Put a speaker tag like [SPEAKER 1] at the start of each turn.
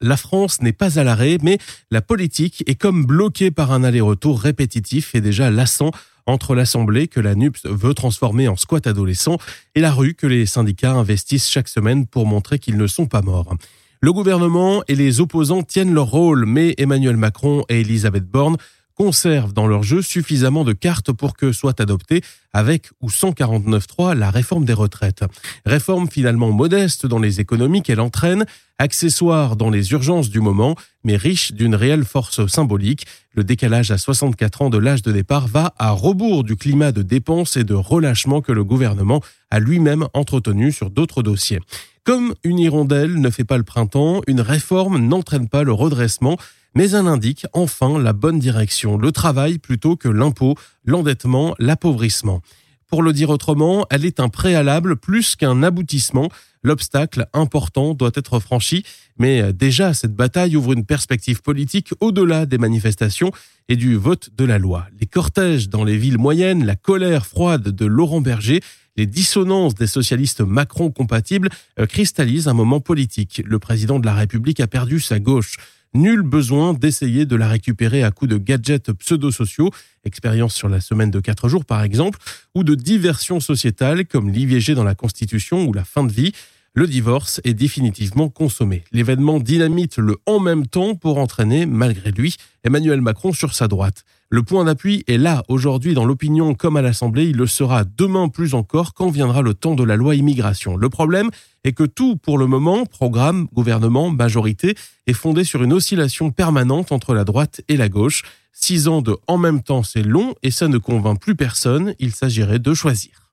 [SPEAKER 1] La France n'est pas à l'arrêt, mais la politique est comme bloquée par un aller-retour répétitif et déjà lassant entre l'Assemblée que la NUPS veut transformer en squat adolescent et la rue que les syndicats investissent chaque semaine pour montrer qu'ils ne sont pas morts. Le gouvernement et les opposants tiennent leur rôle, mais Emmanuel Macron et Elisabeth Borne conservent dans leur jeu suffisamment de cartes pour que soit adoptée, avec ou sans 49.3, la réforme des retraites. Réforme finalement modeste dans les économies qu'elle entraîne, accessoire dans les urgences du moment, mais riche d'une réelle force symbolique. Le décalage à 64 ans de l'âge de départ va à rebours du climat de dépenses et de relâchement que le gouvernement a lui-même entretenu sur d'autres dossiers. Comme une hirondelle ne fait pas le printemps, une réforme n'entraîne pas le redressement, mais elle indique enfin la bonne direction, le travail plutôt que l'impôt, l'endettement, l'appauvrissement. Pour le dire autrement, elle est un préalable plus qu'un aboutissement. L'obstacle important doit être franchi, mais déjà cette bataille ouvre une perspective politique au-delà des manifestations et du vote de la loi. Les cortèges dans les villes moyennes, la colère froide de Laurent Berger, les dissonances des socialistes Macron compatibles euh, cristallisent un moment politique. Le président de la République a perdu sa gauche. Nul besoin d'essayer de la récupérer à coups de gadgets pseudo-sociaux, expérience sur la semaine de quatre jours par exemple, ou de diversions sociétales comme l'IVG dans la Constitution ou la fin de vie. Le divorce est définitivement consommé. L'événement dynamite le en même temps pour entraîner, malgré lui, Emmanuel Macron sur sa droite. Le point d'appui est là aujourd'hui dans l'opinion comme à l'Assemblée, il le sera demain plus encore quand viendra le temps de la loi immigration? Le problème est que tout pour le moment, programme, gouvernement, majorité, est fondé sur une oscillation permanente entre la droite et la gauche. Six ans de en même temps c'est long et ça ne convainc plus personne, il s'agirait de choisir.